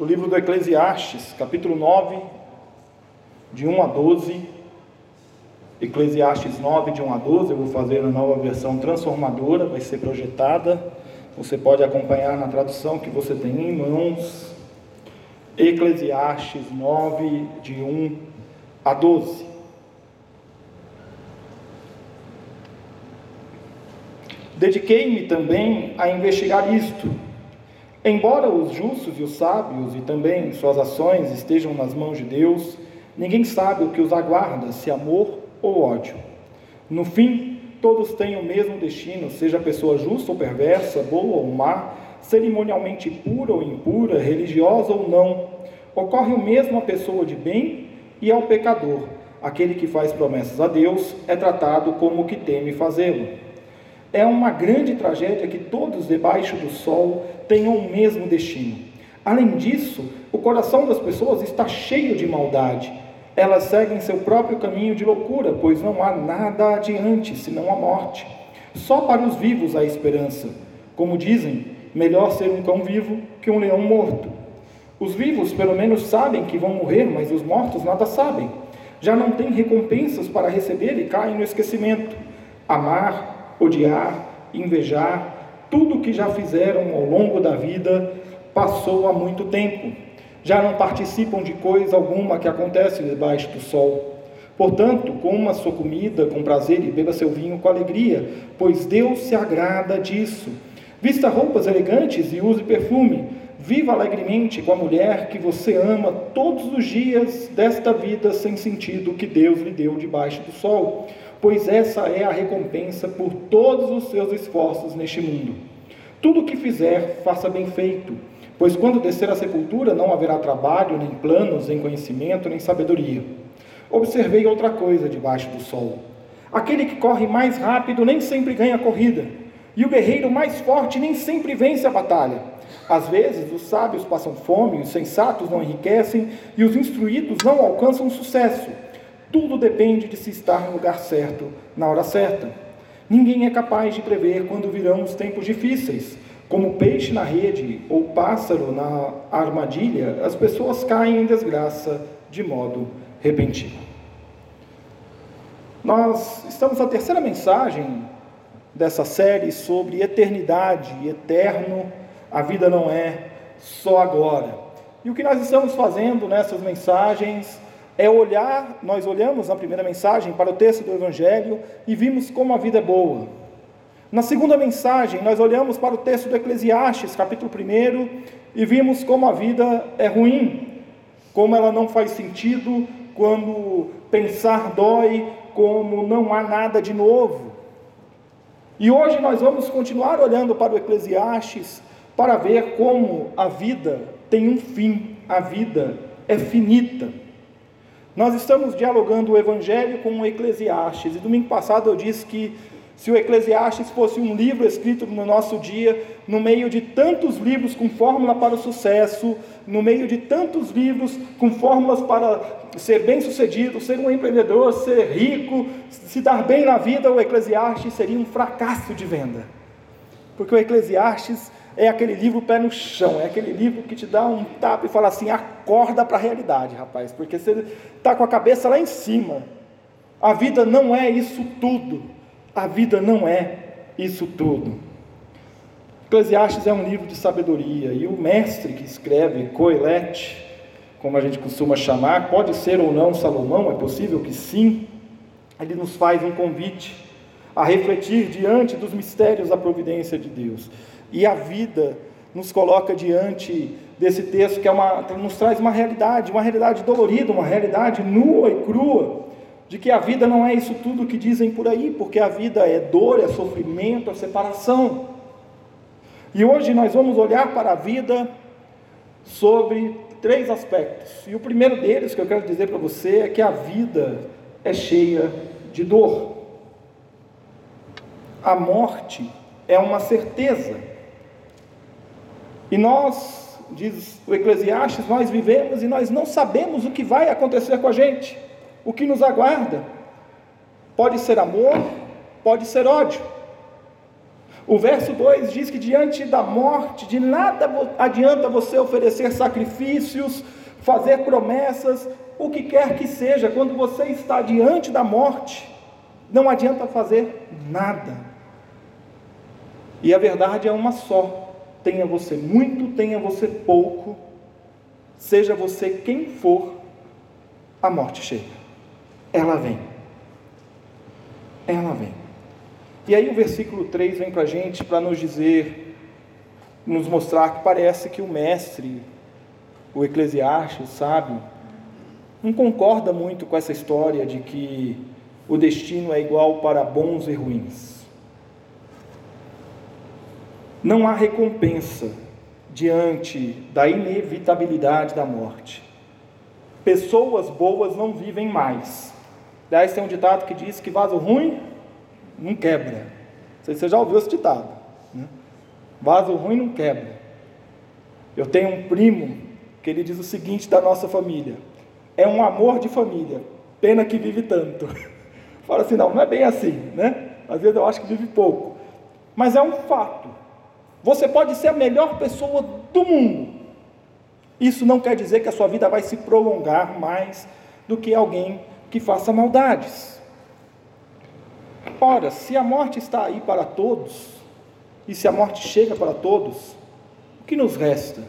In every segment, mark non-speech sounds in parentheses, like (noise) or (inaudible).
do livro do Eclesiastes, capítulo 9, de 1 a 12. Eclesiastes 9, de 1 a 12, eu vou fazer a nova versão transformadora, vai ser projetada. Você pode acompanhar na tradução que você tem em mãos. Eclesiastes 9, de 1 a 12. Dediquei-me também a investigar isto Embora os justos e os sábios e também suas ações estejam nas mãos de Deus, ninguém sabe o que os aguarda, se amor ou ódio. No fim, todos têm o mesmo destino, seja a pessoa justa ou perversa, boa ou má, cerimonialmente pura ou impura, religiosa ou não. Ocorre o mesmo à pessoa de bem e ao pecador. Aquele que faz promessas a Deus é tratado como o que teme fazê-lo. É uma grande tragédia que todos debaixo do sol tenham o mesmo destino. Além disso, o coração das pessoas está cheio de maldade. Elas seguem seu próprio caminho de loucura, pois não há nada adiante senão a morte. Só para os vivos há esperança. Como dizem, melhor ser um cão vivo que um leão morto. Os vivos pelo menos sabem que vão morrer, mas os mortos nada sabem. Já não têm recompensas para receber e caem no esquecimento. Amar, odiar, invejar, tudo o que já fizeram ao longo da vida passou há muito tempo. Já não participam de coisa alguma que acontece debaixo do sol. Portanto, coma sua comida com prazer e beba seu vinho com alegria, pois Deus se agrada disso. Vista roupas elegantes e use perfume. Viva alegremente com a mulher que você ama todos os dias desta vida sem sentido que Deus lhe deu debaixo do sol pois essa é a recompensa por todos os seus esforços neste mundo. Tudo o que fizer, faça bem feito, pois quando descer à sepultura não haverá trabalho, nem planos, nem conhecimento, nem sabedoria. Observei outra coisa debaixo do sol. Aquele que corre mais rápido nem sempre ganha a corrida, e o guerreiro mais forte nem sempre vence a batalha. Às vezes, os sábios passam fome, os sensatos não enriquecem e os instruídos não alcançam sucesso. Tudo depende de se estar no lugar certo, na hora certa. Ninguém é capaz de prever quando virão os tempos difíceis. Como peixe na rede ou pássaro na armadilha, as pessoas caem em desgraça de modo repentino. Nós estamos na terceira mensagem dessa série sobre eternidade, eterno, a vida não é só agora. E o que nós estamos fazendo nessas mensagens é olhar, nós olhamos na primeira mensagem para o texto do Evangelho e vimos como a vida é boa. Na segunda mensagem, nós olhamos para o texto do Eclesiastes, capítulo 1, e vimos como a vida é ruim, como ela não faz sentido, quando pensar dói, como não há nada de novo. E hoje nós vamos continuar olhando para o Eclesiastes para ver como a vida tem um fim, a vida é finita. Nós estamos dialogando o Evangelho com o Eclesiastes, e domingo passado eu disse que se o Eclesiastes fosse um livro escrito no nosso dia, no meio de tantos livros com fórmula para o sucesso, no meio de tantos livros com fórmulas para ser bem-sucedido, ser um empreendedor, ser rico, se dar bem na vida, o Eclesiastes seria um fracasso de venda. Porque o Eclesiastes é aquele livro pé no chão, é aquele livro que te dá um tapa e fala assim: acorda para a realidade, rapaz, porque você está com a cabeça lá em cima. A vida não é isso tudo. A vida não é isso tudo. Eclesiastes é um livro de sabedoria e o mestre que escreve, Coelete, como a gente costuma chamar, pode ser ou não Salomão, é possível que sim. Ele nos faz um convite a refletir diante dos mistérios da providência de Deus. E a vida nos coloca diante desse texto que é uma, nos traz uma realidade, uma realidade dolorida, uma realidade nua e crua, de que a vida não é isso tudo que dizem por aí, porque a vida é dor, é sofrimento, é separação. E hoje nós vamos olhar para a vida sobre três aspectos. E o primeiro deles que eu quero dizer para você é que a vida é cheia de dor. A morte é uma certeza. E nós, diz o Eclesiastes, nós vivemos e nós não sabemos o que vai acontecer com a gente, o que nos aguarda. Pode ser amor, pode ser ódio. O verso 2 diz que diante da morte, de nada adianta você oferecer sacrifícios, fazer promessas, o que quer que seja, quando você está diante da morte, não adianta fazer nada. E a verdade é uma só: tenha você muito, tenha você pouco, seja você quem for, a morte chega. Ela vem. Ela vem. E aí o versículo 3 vem para a gente para nos dizer, nos mostrar que parece que o mestre, o eclesiástico, o sábio, não concorda muito com essa história de que o destino é igual para bons e ruins. Não há recompensa diante da inevitabilidade da morte. Pessoas boas não vivem mais. Aliás, tem um ditado que diz que vaso ruim não quebra. Não sei se você já ouviu esse ditado. Né? Vaso ruim não quebra. Eu tenho um primo que ele diz o seguinte da nossa família: é um amor de família, pena que vive tanto. (laughs) Fala assim, não, não é bem assim, né? Às vezes eu acho que vive pouco. Mas é um fato. Você pode ser a melhor pessoa do mundo. Isso não quer dizer que a sua vida vai se prolongar mais do que alguém que faça maldades. Ora, se a morte está aí para todos, e se a morte chega para todos, o que nos resta?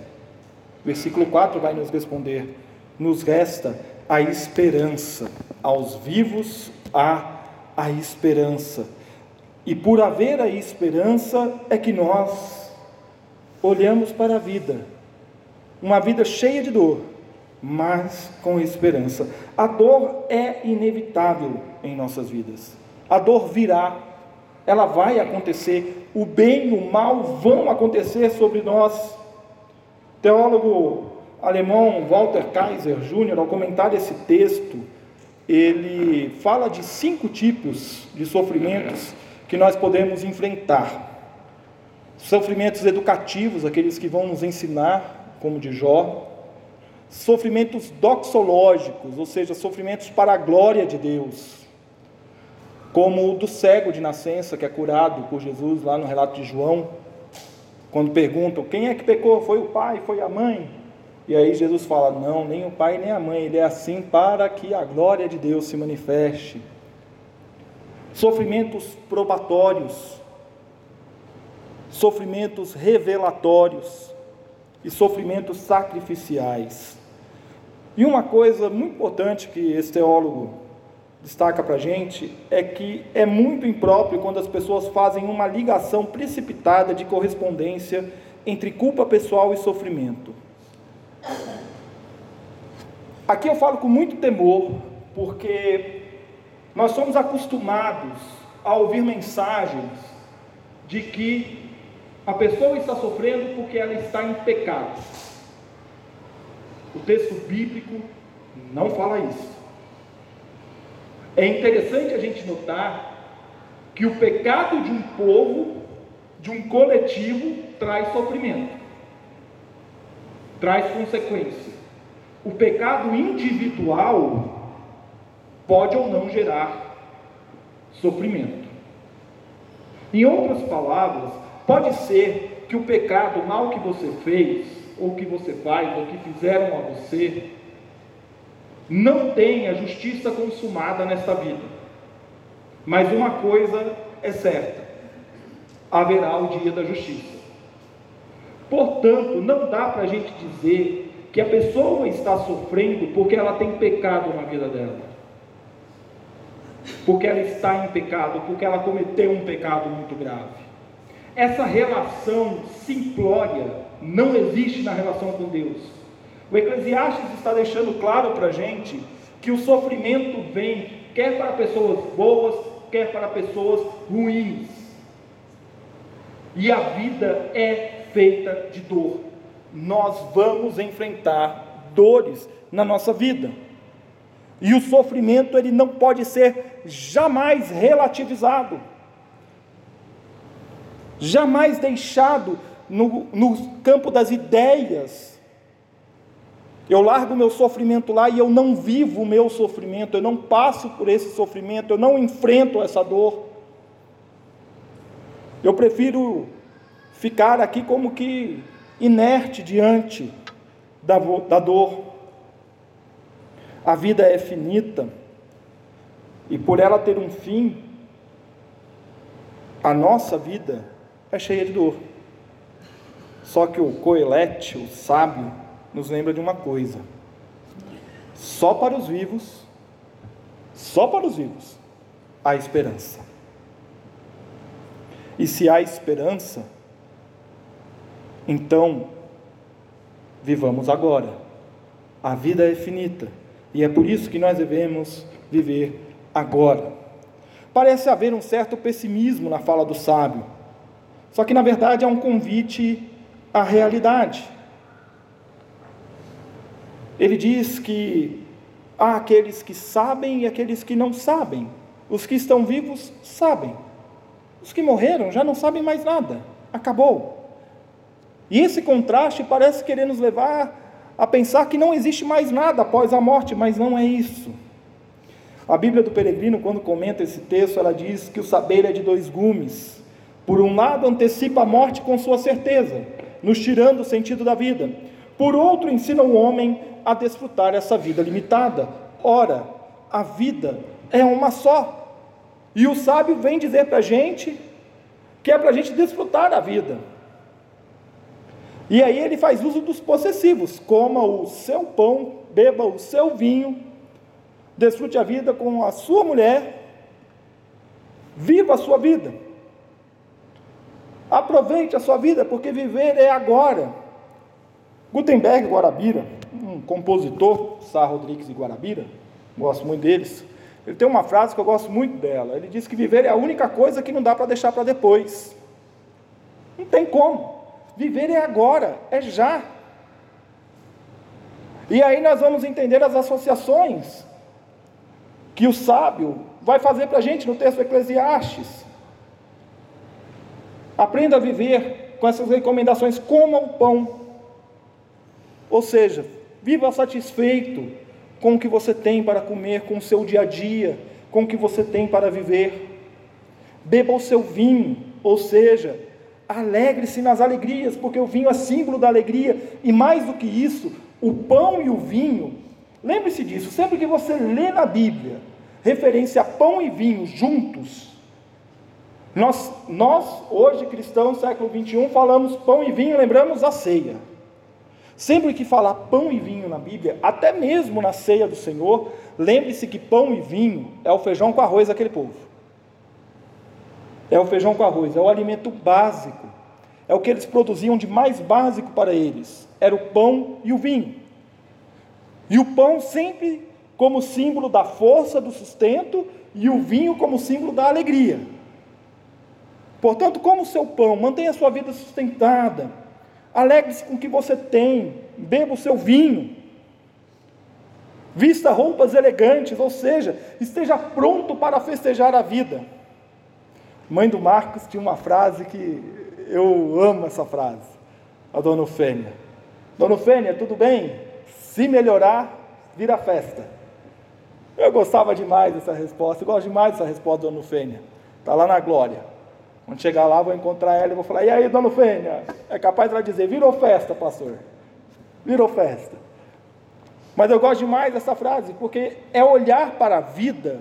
Versículo 4 vai nos responder: nos resta a esperança, aos vivos há a esperança. E por haver a esperança é que nós olhamos para a vida, uma vida cheia de dor, mas com esperança. A dor é inevitável em nossas vidas. A dor virá, ela vai acontecer, o bem e o mal vão acontecer sobre nós. teólogo alemão Walter Kaiser Jr., ao comentar esse texto, ele fala de cinco tipos de sofrimentos que nós podemos enfrentar. Sofrimentos educativos, aqueles que vão nos ensinar, como de Jó. Sofrimentos doxológicos, ou seja, sofrimentos para a glória de Deus como o do cego de nascença, que é curado por Jesus lá no relato de João, quando perguntam quem é que pecou, foi o pai, foi a mãe? E aí Jesus fala: não, nem o pai nem a mãe, ele é assim para que a glória de Deus se manifeste. Sofrimentos probatórios, sofrimentos revelatórios e sofrimentos sacrificiais. E uma coisa muito importante que esse teólogo destaca para a gente é que é muito impróprio quando as pessoas fazem uma ligação precipitada de correspondência entre culpa pessoal e sofrimento. Aqui eu falo com muito temor, porque nós somos acostumados a ouvir mensagens de que a pessoa está sofrendo porque ela está em pecado. O texto bíblico não fala isso. É interessante a gente notar que o pecado de um povo, de um coletivo, traz sofrimento, traz consequência. O pecado individual pode ou não gerar sofrimento. Em outras palavras, pode ser que o pecado, o mal que você fez, ou que você faz, ou que fizeram a você, não tem a justiça consumada nesta vida. Mas uma coisa é certa: haverá o dia da justiça. Portanto, não dá para a gente dizer que a pessoa está sofrendo porque ela tem pecado na vida dela. Porque ela está em pecado, porque ela cometeu um pecado muito grave. Essa relação simplória não existe na relação com Deus. O Eclesiastes está deixando claro para a gente que o sofrimento vem quer para pessoas boas, quer para pessoas ruins. E a vida é feita de dor. nós vamos enfrentar dores na nossa vida. E o sofrimento ele não pode ser jamais relativizado, jamais deixado no, no campo das ideias. Eu largo o meu sofrimento lá e eu não vivo o meu sofrimento, eu não passo por esse sofrimento, eu não enfrento essa dor. Eu prefiro ficar aqui como que inerte diante da, da dor. A vida é finita e por ela ter um fim, a nossa vida é cheia de dor. Só que o Coelete, o sábio, nos lembra de uma coisa: só para os vivos, só para os vivos, há esperança. E se há esperança, então vivamos agora. A vida é finita e é por isso que nós devemos viver agora. Parece haver um certo pessimismo na fala do sábio, só que na verdade é um convite à realidade. Ele diz que há aqueles que sabem e aqueles que não sabem. Os que estão vivos sabem. Os que morreram já não sabem mais nada. Acabou. E esse contraste parece querer nos levar a pensar que não existe mais nada após a morte, mas não é isso. A Bíblia do Peregrino, quando comenta esse texto, ela diz que o saber é de dois gumes. Por um lado, antecipa a morte com sua certeza, nos tirando o sentido da vida. Por outro, ensina o homem a desfrutar essa vida limitada. Ora, a vida é uma só. E o sábio vem dizer para a gente que é para a gente desfrutar a vida. E aí ele faz uso dos possessivos: coma o seu pão, beba o seu vinho, desfrute a vida com a sua mulher, viva a sua vida. Aproveite a sua vida, porque viver é agora. Gutenberg Guarabira, um compositor, Sá Rodrigues e Guarabira, gosto muito deles, ele tem uma frase que eu gosto muito dela. Ele diz que viver é a única coisa que não dá para deixar para depois. Não tem como. Viver é agora, é já. E aí nós vamos entender as associações que o sábio vai fazer para a gente no texto Eclesiastes. Aprenda a viver com essas recomendações, coma o pão. Ou seja, viva satisfeito, com o que você tem para comer, com o seu dia a dia, com o que você tem para viver. Beba o seu vinho, ou seja, alegre-se nas alegrias, porque o vinho é símbolo da alegria, e mais do que isso, o pão e o vinho, lembre-se disso, sempre que você lê na Bíblia referência a pão e vinho juntos, nós, nós hoje cristãos, século 21, falamos pão e vinho, lembramos a ceia. Sempre que falar pão e vinho na Bíblia, até mesmo na ceia do Senhor, lembre-se que pão e vinho é o feijão com arroz daquele povo. É o feijão com arroz, é o alimento básico. É o que eles produziam de mais básico para eles. Era o pão e o vinho. E o pão sempre como símbolo da força, do sustento, e o vinho como símbolo da alegria. Portanto, como o seu pão, mantenha a sua vida sustentada, Alegre-se com o que você tem, beba o seu vinho, vista roupas elegantes, ou seja, esteja pronto para festejar a vida. Mãe do Marcos tinha uma frase que eu amo essa frase, a dona Ofênia. Dona Ofênia, tudo bem? Se melhorar, vira festa. Eu gostava demais dessa resposta, eu gosto demais dessa resposta dona Ofênia. Está lá na glória. Quando chegar lá, vou encontrar ela e vou falar: E aí, dona Fênia? É capaz ela dizer: Virou festa, pastor. Virou festa. Mas eu gosto demais dessa frase, porque é olhar para a vida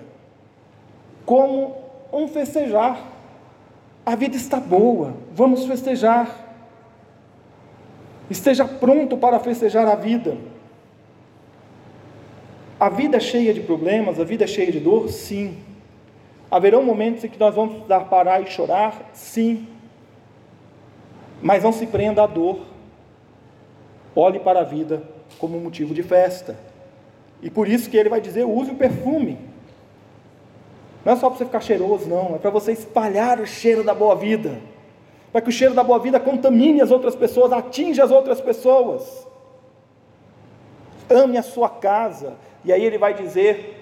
como um festejar. A vida está boa, vamos festejar. Esteja pronto para festejar a vida. A vida é cheia de problemas, a vida é cheia de dor? Sim. Haverão momentos em que nós vamos precisar parar e chorar? Sim. Mas não se prenda à dor. Olhe para a vida como motivo de festa. E por isso que ele vai dizer: use o perfume. Não é só para você ficar cheiroso, não. É para você espalhar o cheiro da boa vida. para que o cheiro da boa vida contamine as outras pessoas, atinja as outras pessoas. Ame a sua casa. E aí ele vai dizer: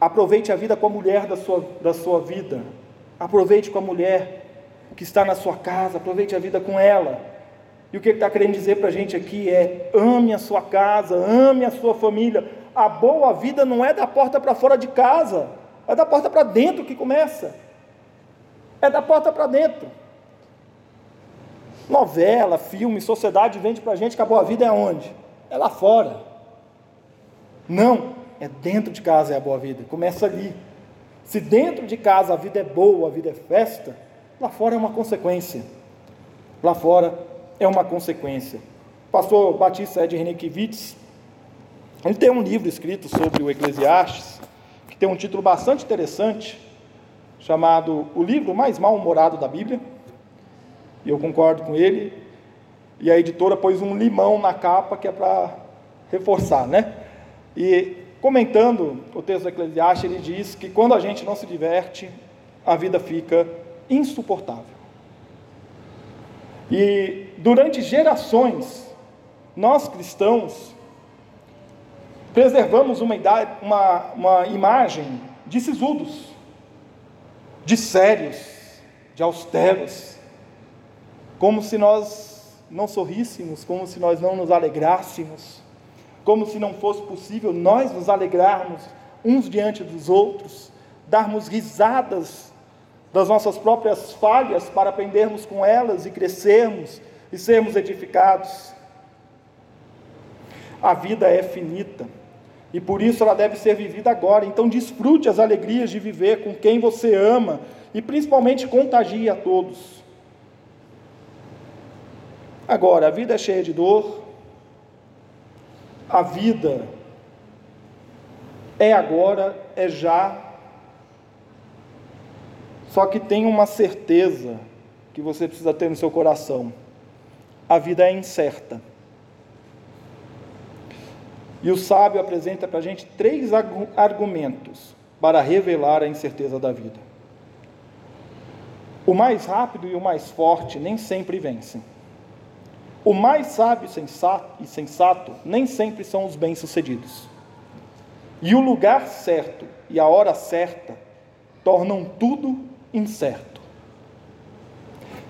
aproveite a vida com a mulher da sua, da sua vida. Aproveite com a mulher que está na sua casa, aproveite a vida com ela. E o que ele está querendo dizer para a gente aqui é: ame a sua casa, ame a sua família. A boa vida não é da porta para fora de casa, é da porta para dentro que começa. É da porta para dentro. Novela, filme, sociedade vende para a gente que a boa vida é onde? É lá fora. Não, é dentro de casa é a boa vida. Começa ali. Se dentro de casa a vida é boa, a vida é festa, lá fora é uma consequência. Lá fora é uma consequência. O pastor Batista Ed Renekiewicz, ele tem um livro escrito sobre o Eclesiastes, que tem um título bastante interessante, chamado O Livro Mais Mal-Humorado da Bíblia e eu concordo com ele. E a editora pôs um limão na capa que é para reforçar, né? E comentando o texto do Eclesiastes, ele diz que quando a gente não se diverte, a vida fica insuportável. E durante gerações, nós cristãos preservamos uma, idade, uma, uma imagem de sisudos, de sérios, de austeros, como se nós não sorríssemos, como se nós não nos alegrássemos, como se não fosse possível nós nos alegrarmos uns diante dos outros, darmos risadas das nossas próprias falhas para aprendermos com elas e crescermos e sermos edificados. A vida é finita e por isso ela deve ser vivida agora. Então desfrute as alegrias de viver com quem você ama e principalmente contagie a todos. Agora, a vida é cheia de dor, a vida é agora, é já, só que tem uma certeza que você precisa ter no seu coração: a vida é incerta. E o sábio apresenta para a gente três argumentos para revelar a incerteza da vida. O mais rápido e o mais forte nem sempre vencem. O mais sábio e sensato nem sempre são os bem-sucedidos. E o lugar certo e a hora certa tornam tudo incerto.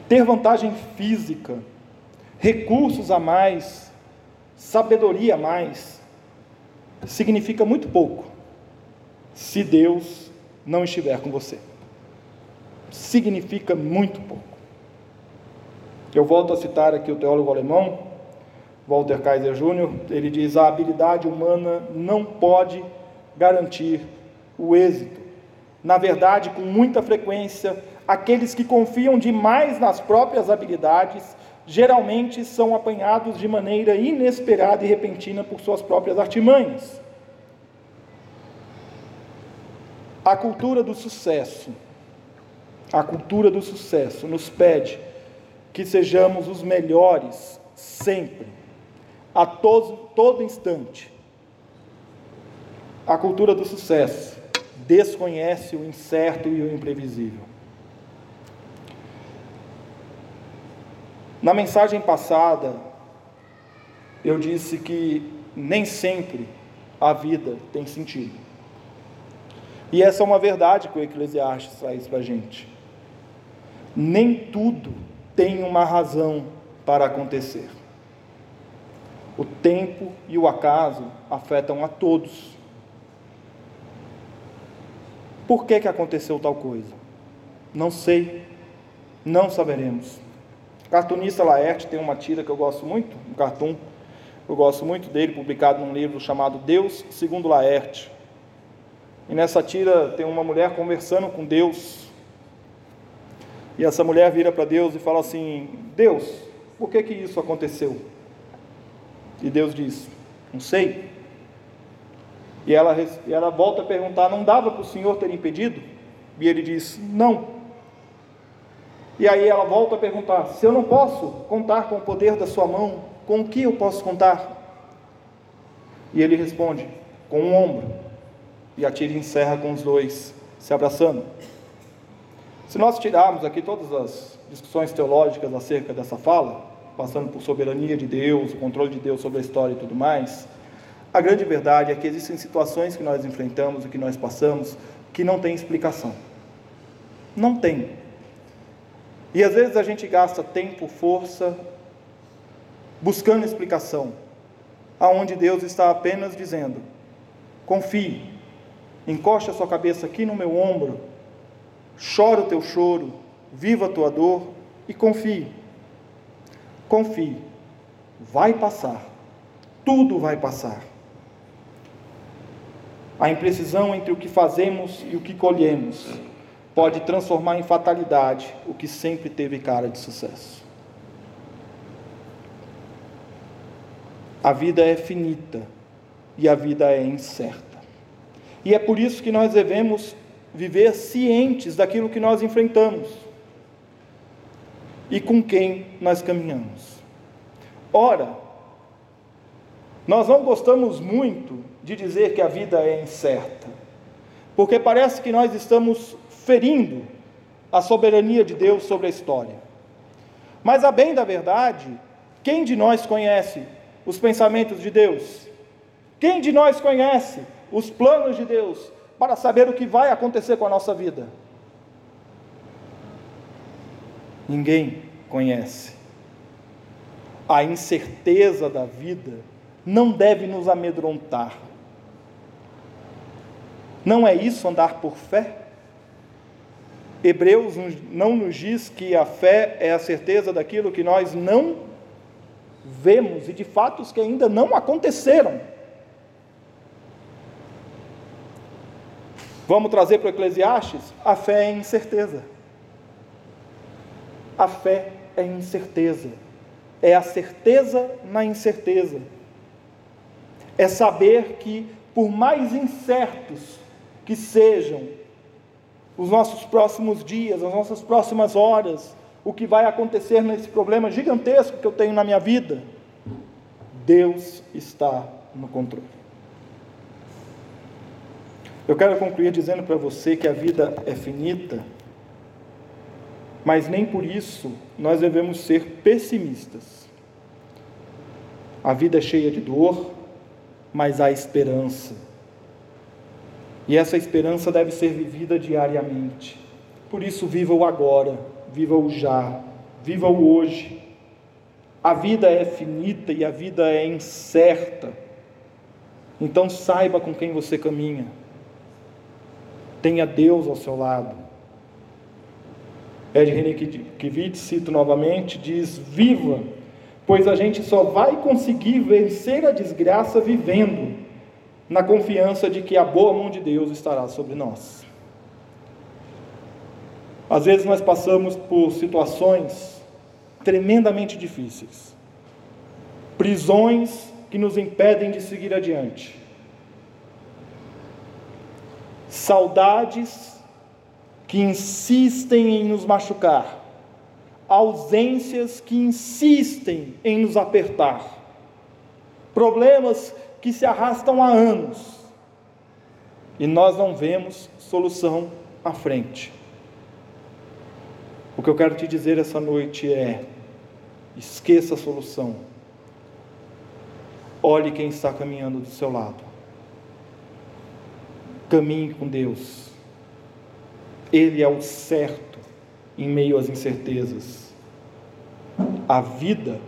Ter vantagem física, recursos a mais, sabedoria a mais, significa muito pouco se Deus não estiver com você. Significa muito pouco. Eu volto a citar aqui o teólogo alemão, Walter Kaiser Jr., ele diz: a habilidade humana não pode garantir o êxito. Na verdade, com muita frequência, aqueles que confiam demais nas próprias habilidades geralmente são apanhados de maneira inesperada e repentina por suas próprias artimanhas. A cultura do sucesso, a cultura do sucesso nos pede que sejamos os melhores sempre, a todo, todo instante. A cultura do sucesso desconhece o incerto e o imprevisível. Na mensagem passada, eu disse que nem sempre a vida tem sentido. E essa é uma verdade que o Eclesiastes traz para a gente. Nem tudo tem uma razão para acontecer. O tempo e o acaso afetam a todos. Por que, que aconteceu tal coisa? Não sei, não saberemos. O cartunista Laerte tem uma tira que eu gosto muito, um cartoon, eu gosto muito dele, publicado num livro chamado Deus segundo Laerte. E nessa tira tem uma mulher conversando com Deus, e essa mulher vira para Deus e fala assim: Deus, por que que isso aconteceu? E Deus diz: Não sei. E ela, e ela volta a perguntar: Não dava para o Senhor ter impedido? E ele diz: Não. E aí ela volta a perguntar: Se eu não posso contar com o poder da sua mão, com o que eu posso contar? E ele responde: Com um ombro. E a tira encerra com os dois se abraçando. Se nós tirarmos aqui todas as discussões teológicas acerca dessa fala, passando por soberania de Deus, o controle de Deus sobre a história e tudo mais, a grande verdade é que existem situações que nós enfrentamos e que nós passamos que não tem explicação. Não tem. E às vezes a gente gasta tempo, força, buscando explicação, aonde Deus está apenas dizendo: confie, encoste a sua cabeça aqui no meu ombro, chora o teu choro, viva a tua dor e confie. Confie, vai passar, tudo vai passar. A imprecisão entre o que fazemos e o que colhemos pode transformar em fatalidade o que sempre teve cara de sucesso. A vida é finita e a vida é incerta. E é por isso que nós devemos viver cientes daquilo que nós enfrentamos e com quem nós caminhamos. Ora, nós não gostamos muito de dizer que a vida é incerta, porque parece que nós estamos ferindo a soberania de Deus sobre a história. Mas, a bem da verdade, quem de nós conhece os pensamentos de Deus? Quem de nós conhece os planos de Deus para saber o que vai acontecer com a nossa vida? Ninguém conhece. A incerteza da vida não deve nos amedrontar. Não é isso andar por fé? Hebreus não nos diz que a fé é a certeza daquilo que nós não vemos e de fatos que ainda não aconteceram. Vamos trazer para o Eclesiastes? A fé é incerteza. A fé é incerteza. É a certeza na incerteza. É saber que, por mais incertos que sejam os nossos próximos dias, as nossas próximas horas, o que vai acontecer nesse problema gigantesco que eu tenho na minha vida, Deus está no controle. Eu quero concluir dizendo para você que a vida é finita, mas nem por isso nós devemos ser pessimistas. A vida é cheia de dor, mas há esperança. E essa esperança deve ser vivida diariamente. Por isso, viva o agora, viva o já, viva o hoje. A vida é finita e a vida é incerta. Então saiba com quem você caminha. Tenha Deus ao seu lado. Ed Renekiewicz, cito novamente, diz: Viva, pois a gente só vai conseguir vencer a desgraça vivendo na confiança de que a boa mão de Deus estará sobre nós. Às vezes nós passamos por situações tremendamente difíceis, prisões que nos impedem de seguir adiante, saudades que insistem em nos machucar, ausências que insistem em nos apertar, problemas que se arrastam há anos e nós não vemos solução à frente. O que eu quero te dizer essa noite é: esqueça a solução. Olhe quem está caminhando do seu lado. Caminhe com Deus. Ele é o certo em meio às incertezas. A vida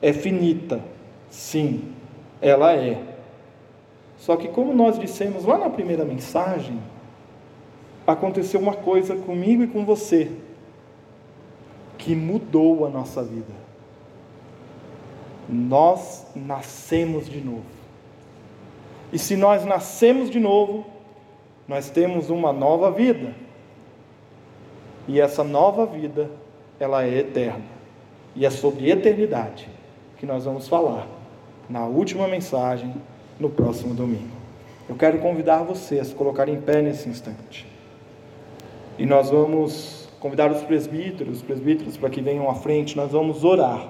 é finita, sim, ela é. Só que, como nós dissemos lá na primeira mensagem, aconteceu uma coisa comigo e com você que mudou a nossa vida. Nós nascemos de novo. E se nós nascemos de novo, nós temos uma nova vida. E essa nova vida, ela é eterna. E é sobre eternidade que nós vamos falar na última mensagem no próximo domingo. Eu quero convidar você a se colocar em pé nesse instante. E nós vamos convidar os presbíteros, os presbíteros para que venham à frente, nós vamos orar.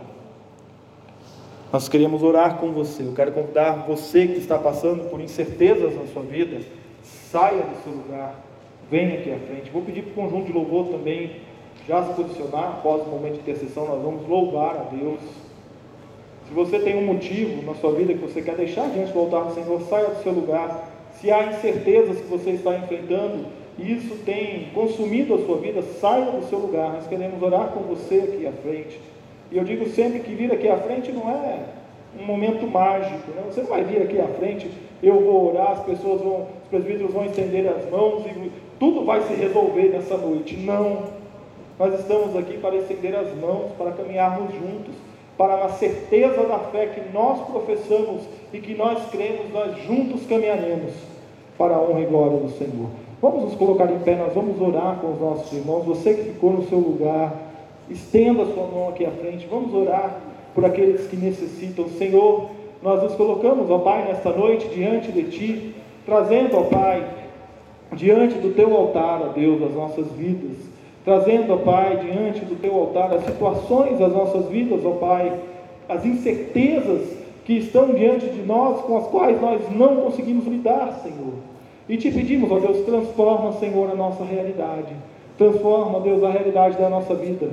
Nós queremos orar com você. Eu quero convidar você que está passando por incertezas na sua vida, saia do seu lugar, venha aqui à frente. Vou pedir para o conjunto de louvor também já se posicionar após o momento de intercessão, nós vamos louvar a Deus. Se você tem um motivo na sua vida que você quer deixar diante do altar do Senhor, saia do seu lugar. Se há incertezas que você está enfrentando e isso tem consumido a sua vida, saia do seu lugar. Nós queremos orar com você aqui à frente. E eu digo sempre que vir aqui à frente não é um momento mágico. Né? Você não vai vir aqui à frente, eu vou orar, as pessoas vão, presbíteros vão estender as mãos e tudo vai se resolver nessa noite. Não. Nós estamos aqui para estender as mãos, para caminharmos juntos, para na certeza da fé que nós professamos e que nós cremos, nós juntos caminharemos para a honra e glória do Senhor. Vamos nos colocar em pé, nós vamos orar com os nossos irmãos. Você que ficou no seu lugar, estenda a sua mão aqui à frente. Vamos orar por aqueles que necessitam. Senhor, nós nos colocamos, ó Pai, nesta noite diante de Ti, trazendo, ó Pai, diante do Teu altar, ó Deus, as nossas vidas trazendo, ó Pai, diante do teu altar as situações das nossas vidas, ó Pai, as incertezas que estão diante de nós, com as quais nós não conseguimos lidar, Senhor. E te pedimos, ó Deus, transforma, Senhor, a nossa realidade. Transforma, Deus, a realidade da nossa vida.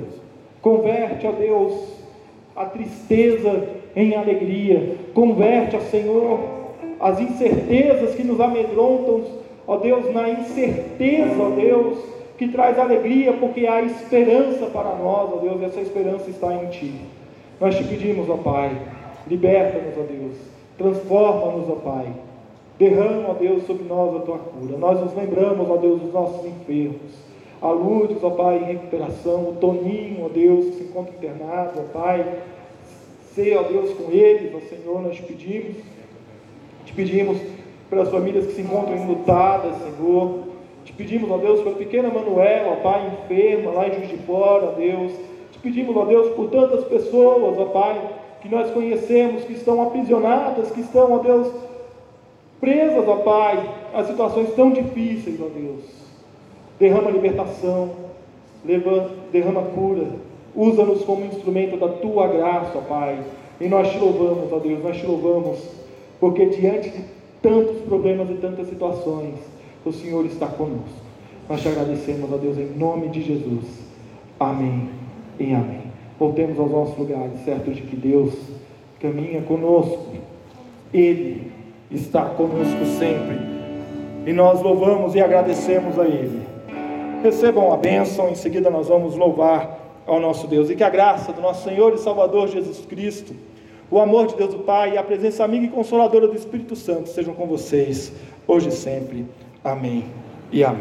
Converte, ó Deus, a tristeza em alegria. Converte, ó Senhor, as incertezas que nos amedrontam, ó Deus, na incerteza, ó Deus, que traz alegria, porque há esperança para nós, ó Deus, e essa esperança está em Ti. Nós te pedimos, ó Pai, liberta-nos, ó Deus, transforma-nos, ó Pai, derrama, ó Deus, sobre nós a Tua cura. Nós nos lembramos, ó Deus, dos nossos enfermos. A ó Pai, em recuperação, o Toninho, ó Deus, que se encontra internado, ó Pai, ser, ó Deus, com eles, ó Senhor, nós te pedimos, te pedimos pelas famílias que se encontram enlutadas, Senhor, te pedimos, ó Deus, pela pequena Manuela, ó Pai, enferma lá em Juiz de Fora, ó Deus. Te pedimos, ó Deus, por tantas pessoas, ó Pai, que nós conhecemos, que estão aprisionadas, que estão, ó Deus, presas, ó Pai, a situações tão difíceis, ó Deus. Derrama libertação, derrama cura, usa-nos como instrumento da Tua graça, ó Pai. E nós te louvamos, ó Deus, nós te louvamos, porque diante de tantos problemas e tantas situações, o Senhor está conosco. Nós te agradecemos, ó Deus, em nome de Jesus. Amém e amém. Voltemos aos nossos lugares, certo de que Deus caminha conosco. Ele está conosco sempre. E nós louvamos e agradecemos a Ele. Recebam a bênção, em seguida nós vamos louvar ao nosso Deus. E que a graça do nosso Senhor e Salvador Jesus Cristo, o amor de Deus o Pai e a presença amiga e consoladora do Espírito Santo sejam com vocês, hoje e sempre. Amém e amém.